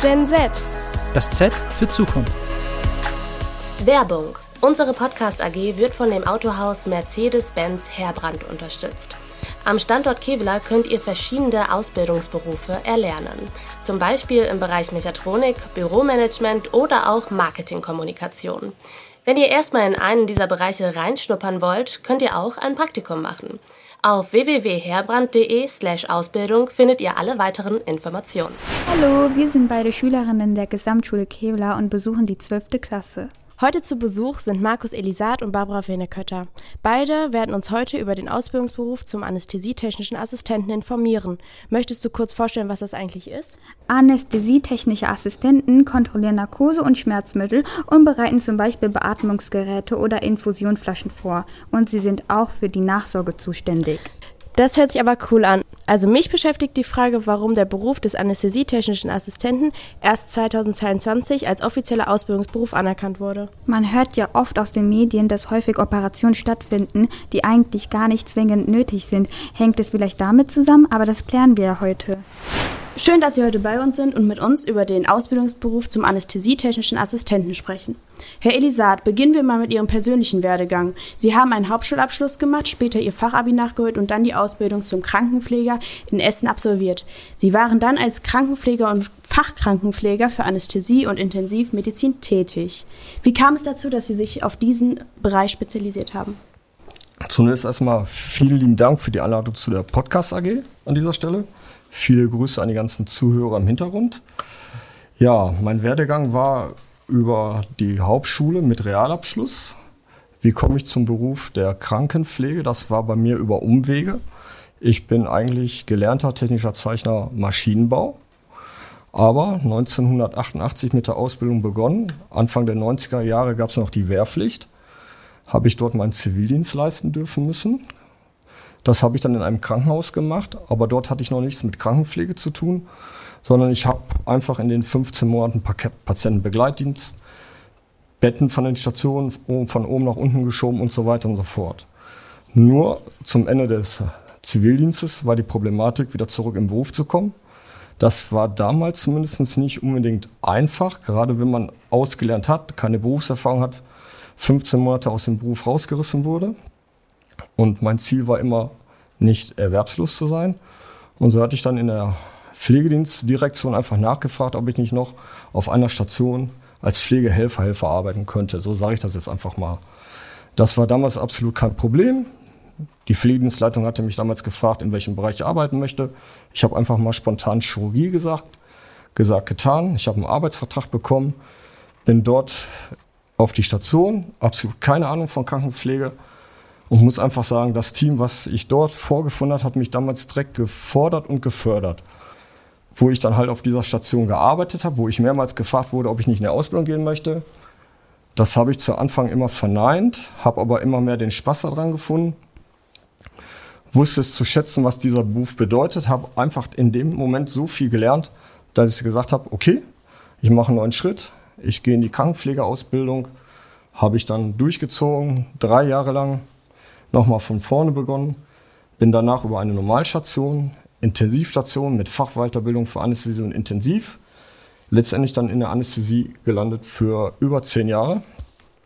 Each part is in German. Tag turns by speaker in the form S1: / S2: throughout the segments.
S1: Gen Z.
S2: Das Z für Zukunft.
S3: Werbung. Unsere Podcast AG wird von dem Autohaus Mercedes-Benz Heerbrand unterstützt. Am Standort Kevlar könnt ihr verschiedene Ausbildungsberufe erlernen. Zum Beispiel im Bereich Mechatronik, Büromanagement oder auch Marketingkommunikation. Wenn ihr erstmal in einen dieser Bereiche reinschnuppern wollt, könnt ihr auch ein Praktikum machen. Auf www.herbrand.de slash Ausbildung findet ihr alle weiteren Informationen.
S4: Hallo, wir sind beide Schülerinnen der Gesamtschule Kevlar und besuchen die 12. Klasse.
S5: Heute zu Besuch sind Markus Elisat und Barbara Wenekötter. Beide werden uns heute über den Ausbildungsberuf zum anästhesietechnischen Assistenten informieren. Möchtest du kurz vorstellen, was das eigentlich ist?
S4: Anästhesietechnische Assistenten kontrollieren Narkose und Schmerzmittel und bereiten zum Beispiel Beatmungsgeräte oder Infusionflaschen vor. Und sie sind auch für die Nachsorge zuständig.
S5: Das hört sich aber cool an. Also mich beschäftigt die Frage, warum der Beruf des anästhesietechnischen Assistenten erst 2022 als offizieller Ausbildungsberuf anerkannt wurde.
S4: Man hört ja oft aus den Medien, dass häufig Operationen stattfinden, die eigentlich gar nicht zwingend nötig sind. Hängt es vielleicht damit zusammen? Aber das klären wir ja heute.
S5: Schön, dass Sie heute bei uns sind und mit uns über den Ausbildungsberuf zum anästhesietechnischen Assistenten sprechen. Herr Elisat, beginnen wir mal mit Ihrem persönlichen Werdegang. Sie haben einen Hauptschulabschluss gemacht, später Ihr Fachabi nachgeholt und dann die Ausbildung zum Krankenpfleger in Essen absolviert. Sie waren dann als Krankenpfleger und Fachkrankenpfleger für Anästhesie und Intensivmedizin tätig. Wie kam es dazu, dass Sie sich auf diesen Bereich spezialisiert haben?
S6: Zunächst erstmal vielen lieben Dank für die Einladung zu der Podcast AG an dieser Stelle. Viele Grüße an die ganzen Zuhörer im Hintergrund. Ja, mein Werdegang war über die Hauptschule mit Realabschluss. Wie komme ich zum Beruf der Krankenpflege? Das war bei mir über Umwege. Ich bin eigentlich gelernter technischer Zeichner Maschinenbau, aber 1988 mit der Ausbildung begonnen. Anfang der 90er Jahre gab es noch die Wehrpflicht. Habe ich dort meinen Zivildienst leisten dürfen müssen. Das habe ich dann in einem Krankenhaus gemacht, aber dort hatte ich noch nichts mit Krankenpflege zu tun, sondern ich habe einfach in den 15 Monaten Patientenbegleitdienst, Betten von den Stationen von oben nach unten geschoben und so weiter und so fort. Nur zum Ende des Zivildienstes war die Problematik, wieder zurück im Beruf zu kommen. Das war damals zumindest nicht unbedingt einfach, gerade wenn man ausgelernt hat, keine Berufserfahrung hat, 15 Monate aus dem Beruf rausgerissen wurde. Und mein Ziel war immer, nicht erwerbslos zu sein. Und so hatte ich dann in der Pflegedienstdirektion einfach nachgefragt, ob ich nicht noch auf einer Station als Pflegehelfer, Helfer arbeiten könnte. So sage ich das jetzt einfach mal. Das war damals absolut kein Problem. Die Pflegedienstleitung hatte mich damals gefragt, in welchem Bereich ich arbeiten möchte. Ich habe einfach mal spontan Chirurgie gesagt, gesagt, getan. Ich habe einen Arbeitsvertrag bekommen, bin dort auf die Station, absolut keine Ahnung von Krankenpflege, und muss einfach sagen, das Team, was ich dort vorgefunden habe, hat mich damals direkt gefordert und gefördert. Wo ich dann halt auf dieser Station gearbeitet habe, wo ich mehrmals gefragt wurde, ob ich nicht in eine Ausbildung gehen möchte. Das habe ich zu Anfang immer verneint, habe aber immer mehr den Spaß daran gefunden. Wusste es zu schätzen, was dieser Beruf bedeutet, habe einfach in dem Moment so viel gelernt, dass ich gesagt habe, okay, ich mache einen neuen Schritt, ich gehe in die Krankenpflegeausbildung, habe ich dann durchgezogen, drei Jahre lang, nochmal von vorne begonnen, bin danach über eine Normalstation, Intensivstation mit Fachweiterbildung für Anästhesie und Intensiv, letztendlich dann in der Anästhesie gelandet für über zehn Jahre.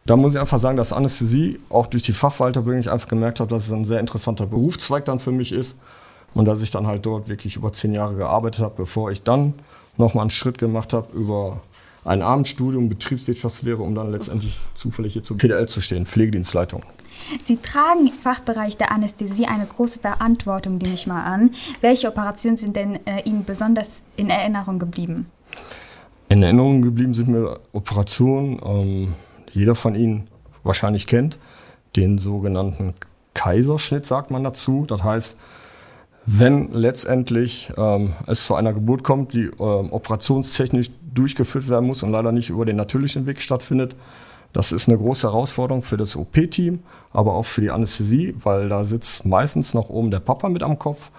S6: Da muss ich einfach sagen, dass Anästhesie auch durch die Fachweiterbildung ich einfach gemerkt habe, dass es ein sehr interessanter Berufszweig dann für mich ist und dass ich dann halt dort wirklich über zehn Jahre gearbeitet habe, bevor ich dann nochmal einen Schritt gemacht habe über ein Abendstudium Betriebswirtschaftslehre, um dann letztendlich zufällig hier zur PDL zu stehen, Pflegedienstleitung.
S4: Sie tragen im Fachbereich der Anästhesie eine große Verantwortung, nehme ich mal an. Welche Operationen sind denn äh, Ihnen besonders in Erinnerung geblieben?
S6: In Erinnerung geblieben sind mir Operationen, ähm, jeder von Ihnen wahrscheinlich kennt, den sogenannten Kaiserschnitt sagt man dazu. Das heißt, wenn letztendlich ähm, es zu einer Geburt kommt, die ähm, operationstechnisch durchgeführt werden muss und leider nicht über den natürlichen Weg stattfindet, das ist eine große Herausforderung für das OP-Team, aber auch für die Anästhesie, weil da sitzt meistens noch oben der Papa mit am Kopf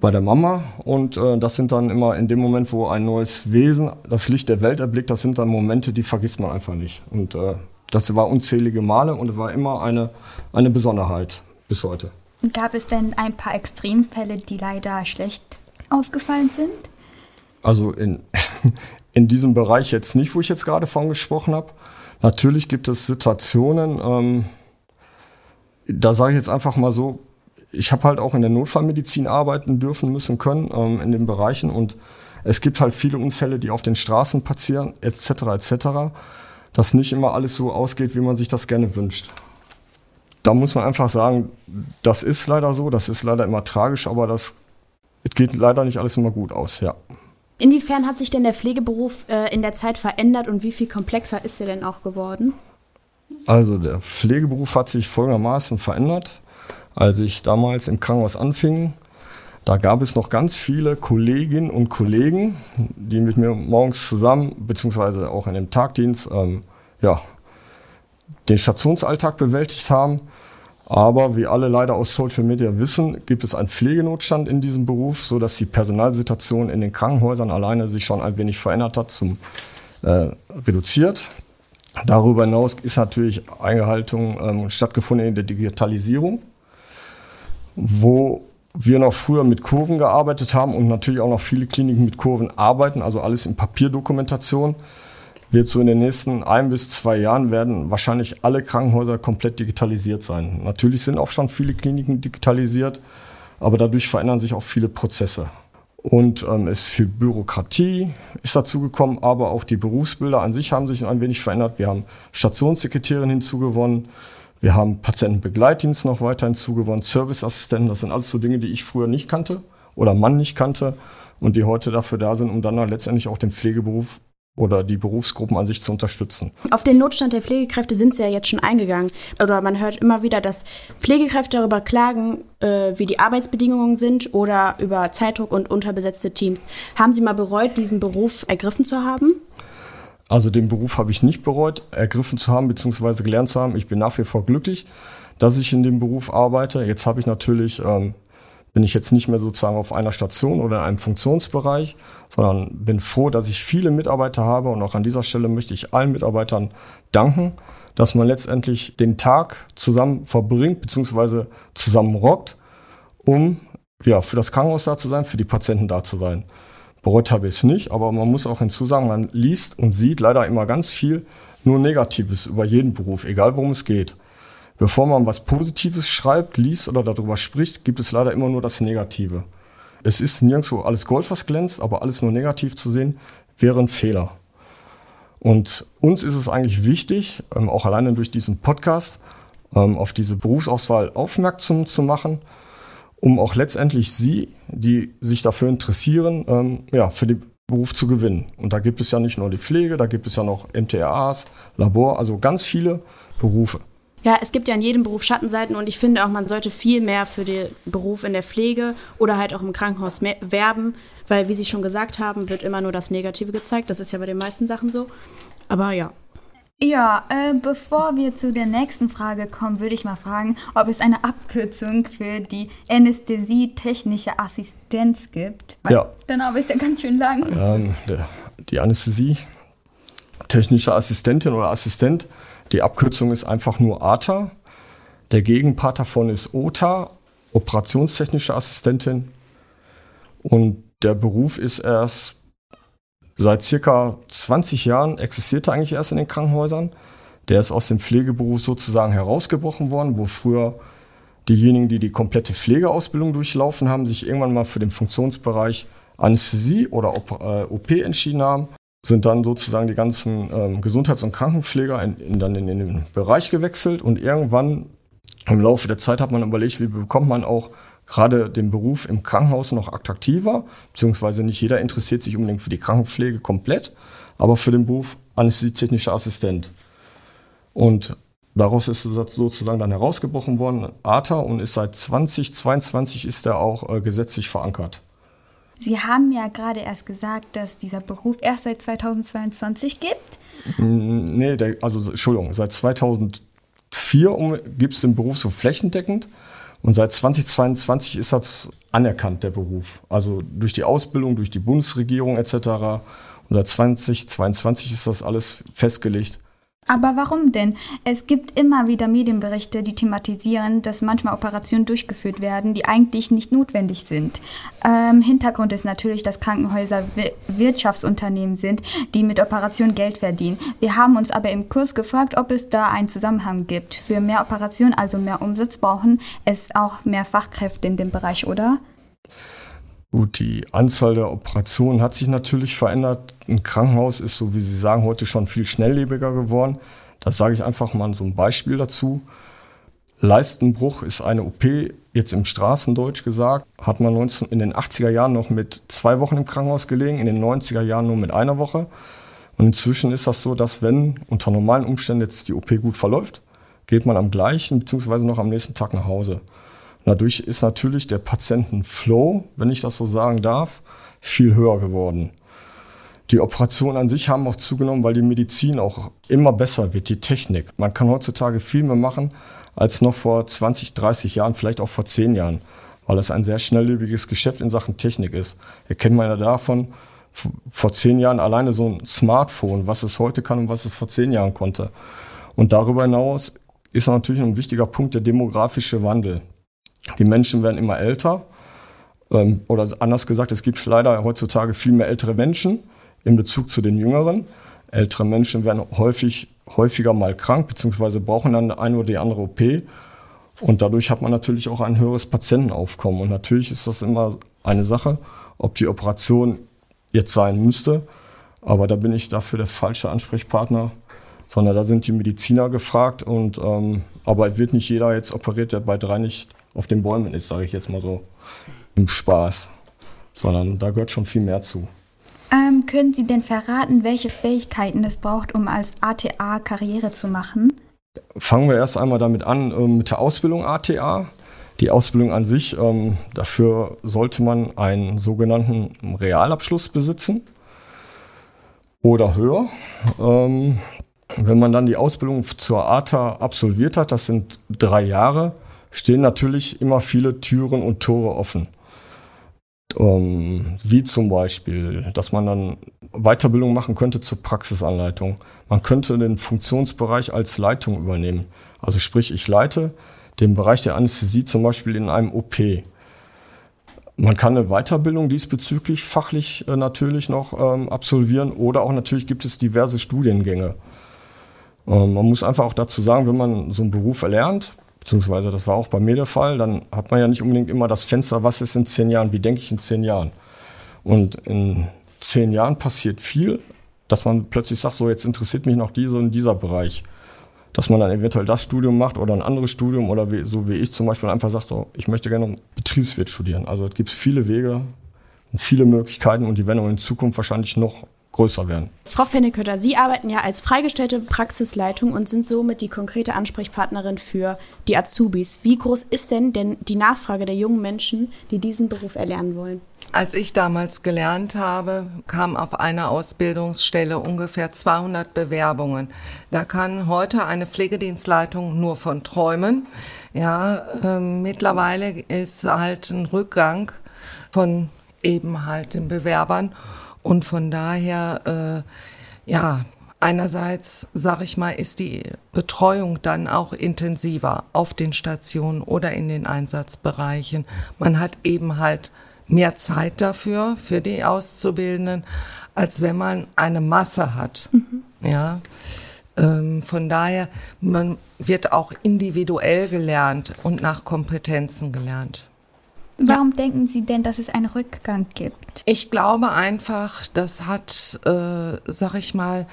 S6: bei der Mama. Und äh, das sind dann immer in dem Moment, wo ein neues Wesen das Licht der Welt erblickt, das sind dann Momente, die vergisst man einfach nicht. Und äh, das war unzählige Male und war immer eine, eine Besonderheit bis heute.
S4: Gab es denn ein paar Extremfälle, die leider schlecht ausgefallen sind?
S6: Also in, in diesem Bereich jetzt nicht, wo ich jetzt gerade von gesprochen habe. Natürlich gibt es Situationen, ähm, da sage ich jetzt einfach mal so, ich habe halt auch in der Notfallmedizin arbeiten dürfen müssen können ähm, in den Bereichen und es gibt halt viele Unfälle, die auf den Straßen passieren, etc. etc. Dass nicht immer alles so ausgeht, wie man sich das gerne wünscht. Da muss man einfach sagen, das ist leider so, das ist leider immer tragisch, aber das geht leider nicht alles immer gut aus, ja.
S5: Inwiefern hat sich denn der Pflegeberuf äh, in der Zeit verändert und wie viel komplexer ist er denn auch geworden?
S6: Also der Pflegeberuf hat sich folgendermaßen verändert. Als ich damals im Krankenhaus anfing, da gab es noch ganz viele Kolleginnen und Kollegen, die mit mir morgens zusammen, beziehungsweise auch in dem Tagdienst, ähm, ja, den Stationsalltag bewältigt haben. Aber wie alle leider aus Social Media wissen, gibt es einen Pflegenotstand in diesem Beruf, so dass die Personalsituation in den Krankenhäusern alleine sich schon ein wenig verändert hat, zum äh, reduziert. Darüber hinaus ist natürlich Eingehaltung ähm, stattgefunden in der Digitalisierung, wo wir noch früher mit Kurven gearbeitet haben und natürlich auch noch viele Kliniken mit Kurven arbeiten, also alles in Papierdokumentation wird so in den nächsten ein bis zwei Jahren werden wahrscheinlich alle Krankenhäuser komplett digitalisiert sein. Natürlich sind auch schon viele Kliniken digitalisiert, aber dadurch verändern sich auch viele Prozesse. Und ähm, es ist viel Bürokratie ist dazugekommen, aber auch die Berufsbilder an sich haben sich ein wenig verändert. Wir haben Stationssekretärin hinzugewonnen, wir haben Patientenbegleitdienst noch weiter hinzugewonnen, Serviceassistenten, das sind alles so Dinge, die ich früher nicht kannte oder Mann nicht kannte und die heute dafür da sind, um dann letztendlich auch den Pflegeberuf oder die Berufsgruppen an sich zu unterstützen.
S5: Auf den Notstand der Pflegekräfte sind Sie ja jetzt schon eingegangen. Oder man hört immer wieder, dass Pflegekräfte darüber klagen, äh, wie die Arbeitsbedingungen sind oder über Zeitdruck und unterbesetzte Teams. Haben Sie mal bereut, diesen Beruf ergriffen zu haben?
S6: Also den Beruf habe ich nicht bereut, ergriffen zu haben bzw. gelernt zu haben. Ich bin nach wie vor glücklich, dass ich in dem Beruf arbeite. Jetzt habe ich natürlich ähm, bin ich jetzt nicht mehr sozusagen auf einer Station oder in einem Funktionsbereich, sondern bin froh, dass ich viele Mitarbeiter habe und auch an dieser Stelle möchte ich allen Mitarbeitern danken, dass man letztendlich den Tag zusammen verbringt bzw. zusammen rockt, um ja, für das Krankenhaus da zu sein, für die Patienten da zu sein. Bereut habe ich es nicht, aber man muss auch hinzusagen, man liest und sieht leider immer ganz viel nur Negatives über jeden Beruf, egal worum es geht. Bevor man was Positives schreibt, liest oder darüber spricht, gibt es leider immer nur das Negative. Es ist nirgendwo alles Gold, was glänzt, aber alles nur negativ zu sehen, wäre ein Fehler. Und uns ist es eigentlich wichtig, ähm, auch alleine durch diesen Podcast, ähm, auf diese Berufsauswahl aufmerksam zu machen, um auch letztendlich Sie, die sich dafür interessieren, ähm, ja, für den Beruf zu gewinnen. Und da gibt es ja nicht nur die Pflege, da gibt es ja noch MTAs, Labor, also ganz viele Berufe.
S5: Ja, es gibt ja in jedem Beruf Schattenseiten und ich finde auch, man sollte viel mehr für den Beruf in der Pflege oder halt auch im Krankenhaus werben, weil, wie Sie schon gesagt haben, wird immer nur das Negative gezeigt. Das ist ja bei den meisten Sachen so. Aber ja.
S4: Ja, äh, bevor wir zu der nächsten Frage kommen, würde ich mal fragen, ob es eine Abkürzung für die Anästhesie-technische Assistenz gibt.
S6: Weil ja.
S4: Der Name ist ja ganz schön lang.
S6: Ähm, der, die Anästhesie-technische Assistentin oder Assistent die Abkürzung ist einfach nur ATA. Der Gegenpart davon ist OTA, operationstechnische Assistentin. Und der Beruf ist erst seit circa 20 Jahren, existiert er eigentlich erst in den Krankenhäusern. Der ist aus dem Pflegeberuf sozusagen herausgebrochen worden, wo früher diejenigen, die die komplette Pflegeausbildung durchlaufen haben, sich irgendwann mal für den Funktionsbereich Anästhesie oder OP äh, entschieden haben sind dann sozusagen die ganzen ähm, Gesundheits- und Krankenpfleger in, in, dann in, in, den Bereich gewechselt und irgendwann im Laufe der Zeit hat man überlegt, wie bekommt man auch gerade den Beruf im Krankenhaus noch attraktiver, beziehungsweise nicht jeder interessiert sich unbedingt für die Krankenpflege komplett, aber für den Beruf anästhesietechnischer Assistent. Und daraus ist sozusagen dann herausgebrochen worden, ATA, und ist seit 2022 ist er auch äh, gesetzlich verankert.
S4: Sie haben ja gerade erst gesagt, dass dieser Beruf erst seit 2022 gibt.
S6: Mm, nee, der, also Entschuldigung, seit 2004 um, gibt es den Beruf so flächendeckend und seit 2022 ist das anerkannt, der Beruf. Also durch die Ausbildung, durch die Bundesregierung etc. Und seit 2022 ist das alles festgelegt,
S4: Aber warum denn? Es gibt immer wieder Medienberichte, die thematisieren, dass manchmal Operationen durchgeführt werden, die eigentlich nicht notwendig sind. Ähm, Hintergrund ist natürlich, dass Krankenhäuser Wirtschaftsunternehmen sind, die mit Operationen Geld verdienen. Wir haben uns aber im Kurs gefragt, ob es da einen Zusammenhang gibt. Für mehr Operationen, also mehr Umsatz, brauchen es auch mehr Fachkräfte in dem Bereich, oder?
S6: Gut, die Anzahl der Operationen hat sich natürlich verändert. Ein Krankenhaus ist, so wie Sie sagen, heute schon viel schnelllebiger geworden. Da sage ich einfach mal so ein Beispiel dazu. Leistenbruch ist eine OP, jetzt im Straßendeutsch gesagt, hat man 19, in den 80er Jahren noch mit zwei Wochen im Krankenhaus gelegen, in den 90er Jahren nur mit einer Woche. Und inzwischen ist das so, dass wenn unter normalen Umständen jetzt die OP gut verläuft, geht man am gleichen bzw. noch am nächsten Tag nach Hause. Dadurch ist natürlich der Patientenflow, wenn ich das so sagen darf, viel höher geworden. Die Operationen an sich haben auch zugenommen, weil die Medizin auch immer besser wird, die Technik. Man kann heutzutage viel mehr machen als noch vor 20, 30 Jahren, vielleicht auch vor 10 Jahren, weil es ein sehr schnelllebiges Geschäft in Sachen Technik ist. Erkennt man ja davon, vor 10 Jahren alleine so ein Smartphone, was es heute kann und was es vor 10 Jahren konnte. Und darüber hinaus ist natürlich ein wichtiger Punkt der demografische Wandel. Die Menschen werden immer älter. Ähm, oder anders gesagt, es gibt leider heutzutage viel mehr ältere Menschen in Bezug zu den Jüngeren. Ältere Menschen werden häufig, häufiger mal krank, beziehungsweise brauchen dann eine oder die andere OP. Und dadurch hat man natürlich auch ein höheres Patientenaufkommen. Und natürlich ist das immer eine Sache, ob die Operation jetzt sein müsste. Aber da bin ich dafür der falsche Ansprechpartner, sondern da sind die Mediziner gefragt. Und, ähm, aber wird nicht jeder jetzt operiert, der bei drei nicht auf den Bäumen ist, sage ich jetzt mal so im Spaß, sondern da gehört schon viel mehr zu.
S4: Ähm, können Sie denn verraten, welche Fähigkeiten es braucht, um als ATA Karriere zu machen?
S6: Fangen wir erst einmal damit an, äh, mit der Ausbildung ATA. Die Ausbildung an sich, ähm, dafür sollte man einen sogenannten Realabschluss besitzen oder höher. Ähm, wenn man dann die Ausbildung zur ATA absolviert hat, das sind drei Jahre, stehen natürlich immer viele Türen und Tore offen. Um, wie zum Beispiel, dass man dann Weiterbildung machen könnte zur Praxisanleitung. Man könnte den Funktionsbereich als Leitung übernehmen. Also sprich, ich leite den Bereich der Anästhesie zum Beispiel in einem OP. Man kann eine Weiterbildung diesbezüglich fachlich äh, natürlich noch ähm, absolvieren oder auch natürlich gibt es diverse Studiengänge. Ähm, man muss einfach auch dazu sagen, wenn man so einen Beruf erlernt, beziehungsweise das war auch bei mir der Fall, dann hat man ja nicht unbedingt immer das Fenster, was ist in zehn Jahren, wie denke ich in zehn Jahren. Und in zehn Jahren passiert viel, dass man plötzlich sagt, so jetzt interessiert mich noch dieser und dieser Bereich. Dass man dann eventuell das Studium macht oder ein anderes Studium oder wie, so wie ich zum Beispiel einfach sagt, so, ich möchte gerne Betriebswirt studieren. Also es gibt viele Wege und viele Möglichkeiten und die werden auch in Zukunft wahrscheinlich noch größer werden.
S5: Frau Fennekötter, Sie arbeiten ja als freigestellte Praxisleitung und sind somit die konkrete Ansprechpartnerin für die Azubis. Wie groß ist denn denn die Nachfrage der jungen Menschen, die diesen Beruf erlernen wollen?
S1: Als ich damals gelernt habe, kamen auf einer Ausbildungsstelle ungefähr 200 Bewerbungen. Da kann heute eine Pflegedienstleitung nur von träumen. Ja, äh, mittlerweile ist halt ein Rückgang von eben halt den Bewerbern. Und von daher, äh, ja, einerseits, sag ich mal, ist die Betreuung dann auch intensiver auf den Stationen oder in den Einsatzbereichen. Man hat eben halt mehr Zeit dafür, für die Auszubildenden, als wenn man eine Masse hat. Mhm. Ja. Ähm, von daher, man wird auch individuell gelernt und nach Kompetenzen gelernt.
S4: Warum ja. denken Sie denn, dass es einen Rückgang gibt?
S1: Ich glaube einfach, das hat, äh, sag ich mal,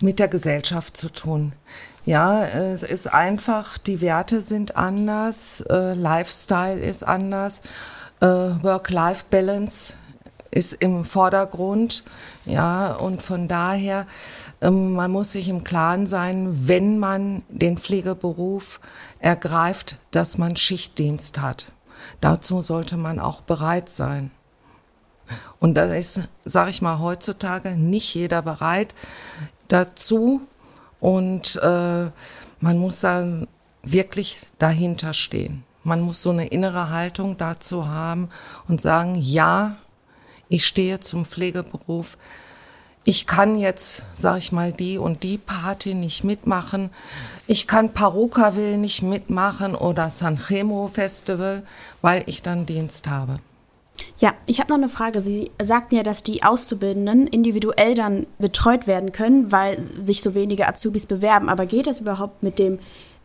S1: mit der Gesellschaft zu tun. Ja, es ist einfach, die Werte sind anders, äh, Lifestyle ist anders, äh, Work-Life-Balance ist im Vordergrund. Ja, und von daher, ähm, man muss sich im Klaren sein, wenn man den Pflegeberuf ergreift, dass man Schichtdienst hat. Dazu sollte man auch bereit sein. Und da ist, sage ich mal, heutzutage nicht jeder bereit dazu. Und äh, man muss dann wirklich dahinter stehen. Man muss so eine innere Haltung dazu haben und sagen, ja, ich stehe zum Pflegeberuf. ich kann jetzt, sag ich mal, die und die Party nicht mitmachen. Ich kann Parukaville nicht mitmachen oder Sanremo Festival, weil ich dann Dienst habe.
S5: Ja, ich habe noch eine Frage. Sie sagten ja, dass die Auszubildenden individuell dann betreut werden können, weil sich so wenige Azubis bewerben. Aber geht das überhaupt mit dem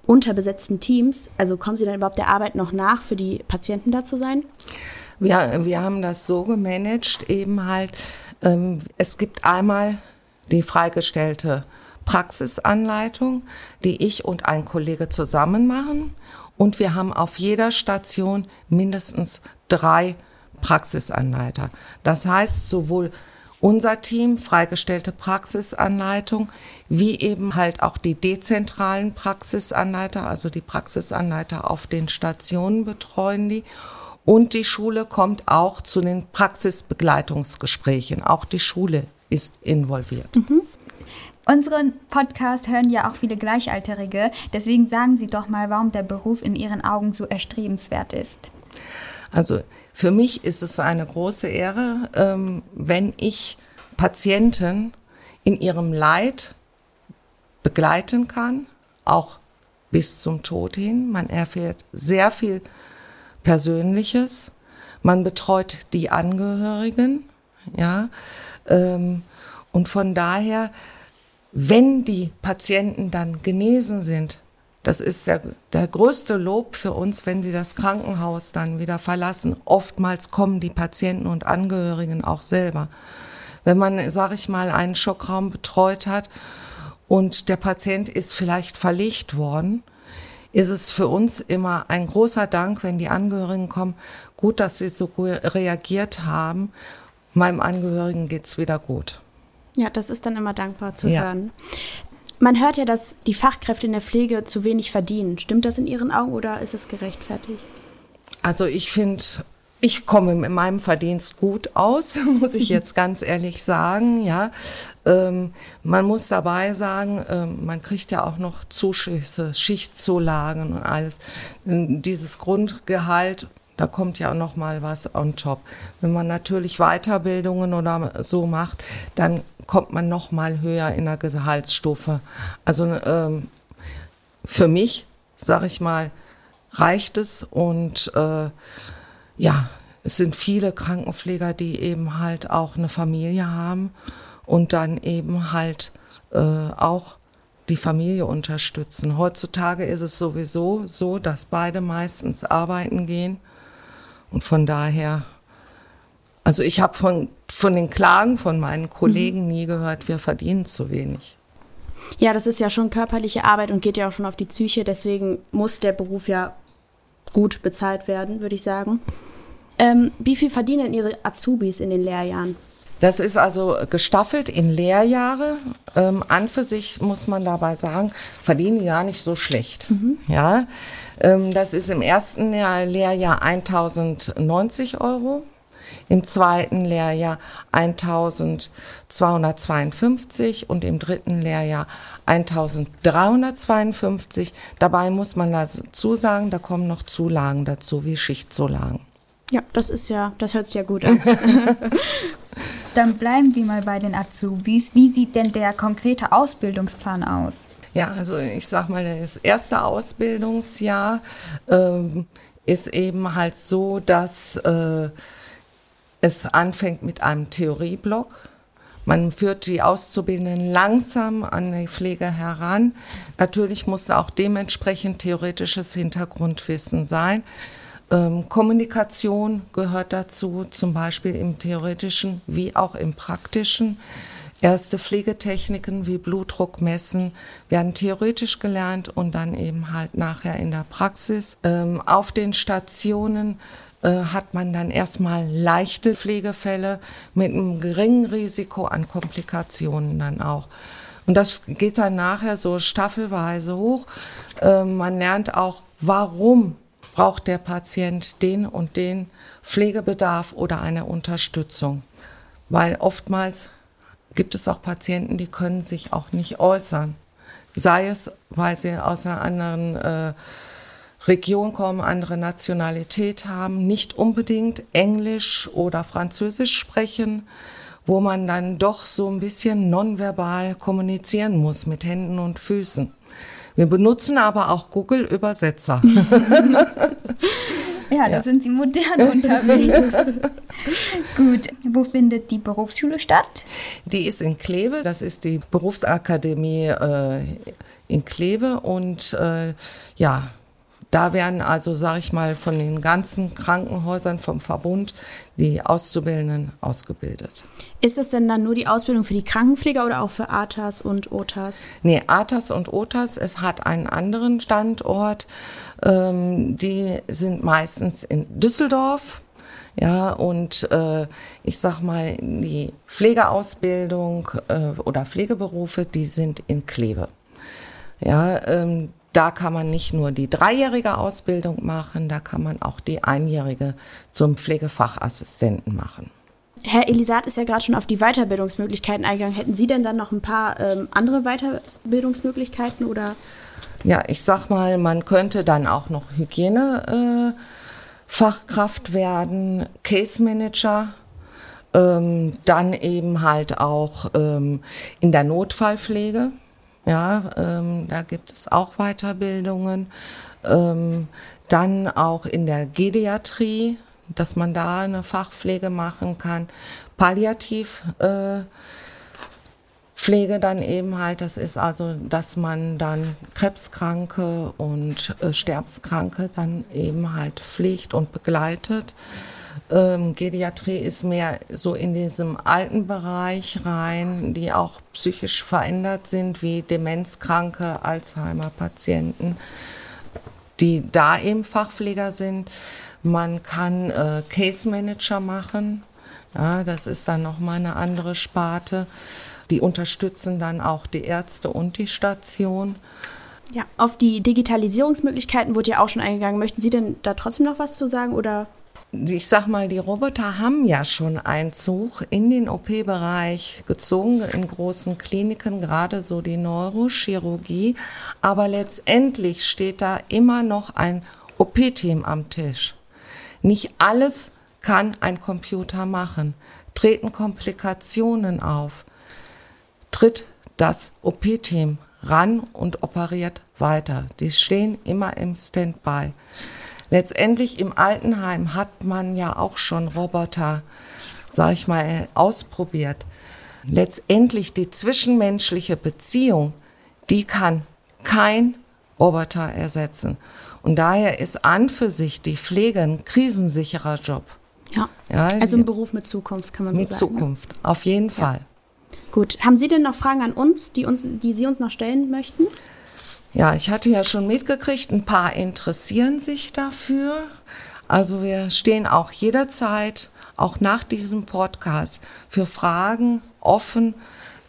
S5: unterbesetzten Teams? Also kommen Sie dann überhaupt der Arbeit noch nach, für die Patienten da zu sein?
S1: Wir, wir haben das so gemanagt, eben halt, ähm, es gibt einmal die freigestellte Praxisanleitung, die ich und ein Kollege zusammen machen. Und wir haben auf jeder Station mindestens drei Praxisanleiter. Das heißt, sowohl unser Team, freigestellte Praxisanleitung, wie eben halt auch die dezentralen Praxisanleiter, also die Praxisanleiter auf den Stationen betreuen die. Und die Schule kommt auch zu den Praxisbegleitungsgesprächen. Auch die Schule ist involviert. Mhm.
S4: Unseren Podcast hören ja auch viele Gleichalterige. Deswegen sagen Sie doch mal, warum der Beruf in Ihren Augen so erstrebenswert ist.
S1: Also für mich ist es eine große Ehre, ähm, wenn ich Patienten in ihrem Leid begleiten kann, auch bis zum Tod hin. Man erfährt sehr viel Persönliches. Man betreut die Angehörigen, ja. Ähm, und von daher, wenn die Patienten dann genesen sind, das ist der, der größte Lob für uns, wenn sie das Krankenhaus dann wieder verlassen. Oftmals kommen die Patienten und Angehörigen auch selber. Wenn man, sage ich mal, einen Schockraum betreut hat und der Patient ist vielleicht verlegt worden, ist es für uns immer ein großer Dank, wenn die Angehörigen kommen. Gut, dass sie so reagiert haben. Meinem Angehörigen geht's wieder gut.
S5: Ja, das ist dann immer dankbar zu ja. hören. Man hört ja, dass die Fachkräfte in der Pflege zu wenig verdienen. Stimmt das in Ihren Augen oder ist es gerechtfertigt?
S1: Also ich finde, ich komme mit meinem Verdienst gut aus, muss ich jetzt ganz ehrlich sagen. Ja, ähm, man muss dabei sagen, ähm, man kriegt ja auch noch Zuschüsse, Schichtzulagen und alles. Dieses Grundgehalt da kommt ja noch mal was on top. Wenn man natürlich Weiterbildungen oder so macht, dann kommt man noch mal höher in der Gehaltsstufe. Also ähm, für mich, sag ich mal, reicht es und äh, ja, es sind viele Krankenpfleger, die eben halt auch eine Familie haben und dann eben halt äh, auch die Familie unterstützen. Heutzutage ist es sowieso so, dass beide meistens arbeiten gehen und von daher, also ich habe von, von den Klagen von meinen Kollegen mhm. nie gehört, wir verdienen zu wenig.
S5: Ja, das ist ja schon körperliche Arbeit und geht ja auch schon auf die Psyche. Deswegen muss der Beruf ja gut bezahlt werden, würde ich sagen. Ähm, wie viel verdienen Ihre Azubis in den Lehrjahren?
S1: Das ist also gestaffelt in Lehrjahre. Ähm, an für sich muss man dabei sagen, verdienen die gar nicht so schlecht. Mhm. Ja, ähm, das ist im ersten Lehr Lehrjahr 1090 Euro. Im zweiten Lehrjahr 1252 und im dritten Lehrjahr 1352. Dabei muss man dazu sagen, da kommen noch Zulagen dazu, wie Schichtzulagen.
S5: Ja, das ist ja, das hört sich ja gut an.
S4: Dann bleiben wir mal bei den Azubis. Wie sieht denn der konkrete Ausbildungsplan aus?
S1: Ja, also ich sag mal, das erste Ausbildungsjahr ähm, ist eben halt so, dass äh, es anfängt mit einem Theorieblock. Man führt die Auszubildenden langsam an die Pflege heran. Natürlich muss auch dementsprechend theoretisches Hintergrundwissen sein. Ähm, Kommunikation gehört dazu, zum Beispiel im theoretischen wie auch im praktischen. Erste Pflegetechniken wie Blutdruck messen werden theoretisch gelernt und dann eben halt nachher in der Praxis. Ähm, auf den Stationen hat man dann erstmal leichte Pflegefälle mit einem geringen Risiko an Komplikationen dann auch. Und das geht dann nachher so staffelweise hoch. Äh, man lernt auch, warum braucht der Patient den und den Pflegebedarf oder eine Unterstützung. Weil oftmals gibt es auch Patienten, die können sich auch nicht äußern. Sei es, weil sie aus einer anderen äh, Region kommen, andere Nationalität haben, nicht unbedingt Englisch oder Französisch sprechen, wo man dann doch so ein bisschen nonverbal kommunizieren muss mit Händen und Füßen. Wir benutzen aber auch Google-Übersetzer.
S4: ja, da ja. sind Sie modern unterwegs. Gut, wo findet die Berufsschule statt?
S1: Die ist in Kleve, das ist die Berufsakademie äh, in Kleve und äh, ja, da werden also, sage ich mal, von den ganzen Krankenhäusern vom Verbund die Auszubildenden ausgebildet.
S5: Ist das denn dann nur die Ausbildung für die Krankenpfleger oder auch für ATAS und OTAS?
S1: Nee, ATAS und OTAS, es hat einen anderen Standort. Ähm, die sind meistens in Düsseldorf. Ja, und äh, ich sag mal, die Pflegeausbildung äh, oder Pflegeberufe, die sind in Kleve. Ja, ähm, da kann man nicht nur die dreijährige Ausbildung machen, da kann man auch die einjährige zum Pflegefachassistenten machen.
S5: Herr Elisat ist ja gerade schon auf die Weiterbildungsmöglichkeiten eingegangen. Hätten Sie denn dann noch ein paar ähm, andere Weiterbildungsmöglichkeiten oder?
S1: Ja, ich sag mal, man könnte dann auch noch Hygienefachkraft äh, werden, Case Manager, ähm, dann eben halt auch ähm, in der Notfallpflege. Ja, ähm, da gibt es auch Weiterbildungen. Ähm, dann auch in der Geriatrie, dass man da eine Fachpflege machen kann. Palliativ. Äh, dann eben halt, das ist also, dass man dann Krebskranke und äh, Sterbenskranke dann eben halt pflegt und begleitet. Ähm, Geriatrie ist mehr so in diesem alten Bereich rein, die auch psychisch verändert sind, wie Demenzkranke, Alzheimer-Patienten, die da eben Fachpfleger sind. Man kann äh, Case Manager machen. Ja, das ist dann nochmal eine andere Sparte. Die unterstützen dann auch die Ärzte und die Station.
S5: Ja, auf die Digitalisierungsmöglichkeiten wurde ja auch schon eingegangen. Möchten Sie denn da trotzdem noch was zu sagen oder
S1: ich sag mal, die Roboter haben ja schon Einzug in den OP-Bereich gezogen, in großen Kliniken, gerade so die Neurochirurgie. Aber letztendlich steht da immer noch ein OP-Team am Tisch. Nicht alles kann ein Computer machen. Treten Komplikationen auf, tritt das OP-Team ran und operiert weiter. Die stehen immer im Standby. Letztendlich im Altenheim hat man ja auch schon Roboter, sag ich mal, ausprobiert. Letztendlich die zwischenmenschliche Beziehung, die kann kein Roboter ersetzen. Und daher ist an für sich die Pflege ein krisensicherer Job.
S5: Ja. ja also ein Beruf mit Zukunft, kann man so
S1: mit
S5: sagen.
S1: Mit ne? Zukunft, auf jeden Fall.
S5: Gut. Haben Sie denn noch Fragen an uns, die, uns, die Sie uns noch stellen möchten?
S1: Ja, ich hatte ja schon mitgekriegt, ein paar interessieren sich dafür. Also wir stehen auch jederzeit, auch nach diesem Podcast, für Fragen offen.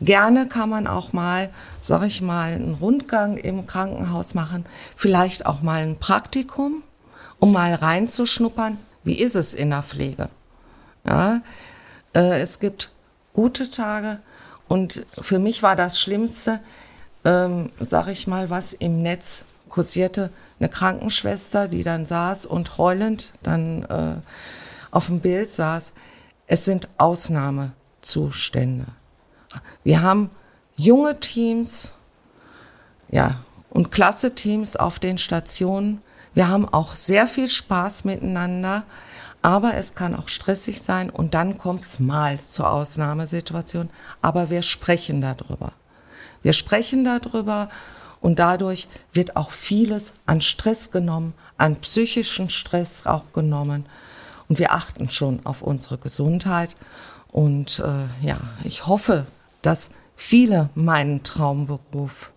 S1: Gerne kann man auch mal, sag ich mal, einen Rundgang im Krankenhaus machen, vielleicht auch mal ein Praktikum, um mal reinzuschnuppern, wie ist es in der Pflege. Ja, äh, es gibt gute Tage und für mich war das Schlimmste, ähm, sag ich mal, was im Netz kursierte, eine Krankenschwester, die dann saß und heulend dann äh, auf dem Bild saß. Es sind Ausnahmezustände. Wir haben junge Teams, ja, und klasse Teams auf den Stationen. Wir haben auch sehr viel Spaß miteinander, aber es kann auch stressig sein und dann kommt es mal zur Ausnahmesituation. Aber wir sprechen darüber. Wir sprechen darüber und dadurch wird auch vieles an Stress genommen, an psychischen Stress auch genommen. Und wir achten schon auf unsere Gesundheit. Und äh, ja, ich hoffe, dass viele meinen Traumberuf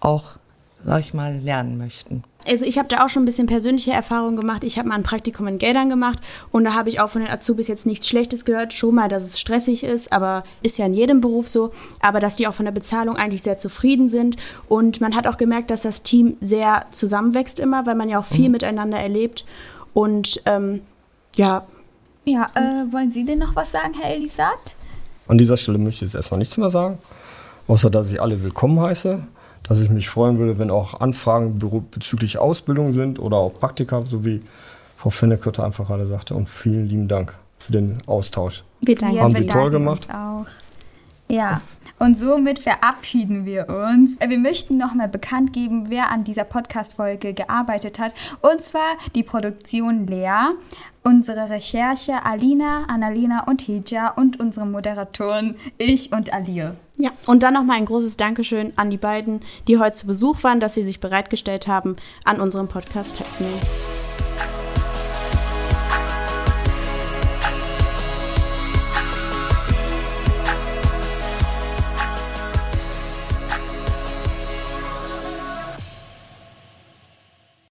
S1: auch, sag ich mal, lernen möchten
S5: also ich habe da auch schon ein bisschen persönliche Erfahrungen gemacht. Ich habe mal ein Praktikum in Geldern gemacht und da habe ich auch von den Azubis jetzt nichts Schlechtes gehört. Schon mal, dass es stressig ist, aber ist ja in jedem Beruf so. Aber dass die auch von der Bezahlung eigentlich sehr zufrieden sind. Und man hat auch gemerkt, dass das Team sehr zusammenwächst immer, weil man ja auch viel mhm. miteinander erlebt. Und ähm, ja.
S4: Ja, äh, wollen Sie denn noch was sagen, Herr Elisat?
S6: An dieser Stelle möchte ich jetzt erstmal nichts mehr sagen, außer dass ich alle willkommen heiße dass ich mich freuen würde, wenn auch Anfragen bezüglich Ausbildung sind oder auch Praktika, so wie Frau Fennekötter einfach gerade sagte. Und vielen lieben Dank. für den Austausch.
S4: Wir danken
S6: Haben Sie toll gemacht.
S4: Auch. Ja, und somit verabschieden wir uns. Wir möchten nochmal bekannt geben, wer an dieser Podcast-Folge gearbeitet hat. Und zwar die Produktion Lea, unsere Recherche Alina, Annalena und Hija und unsere Moderatoren ich und Alir.
S5: Ja, und dann nochmal ein großes Dankeschön an die beiden, die heute zu Besuch waren, dass sie sich bereitgestellt haben, an unserem Podcast teilzunehmen.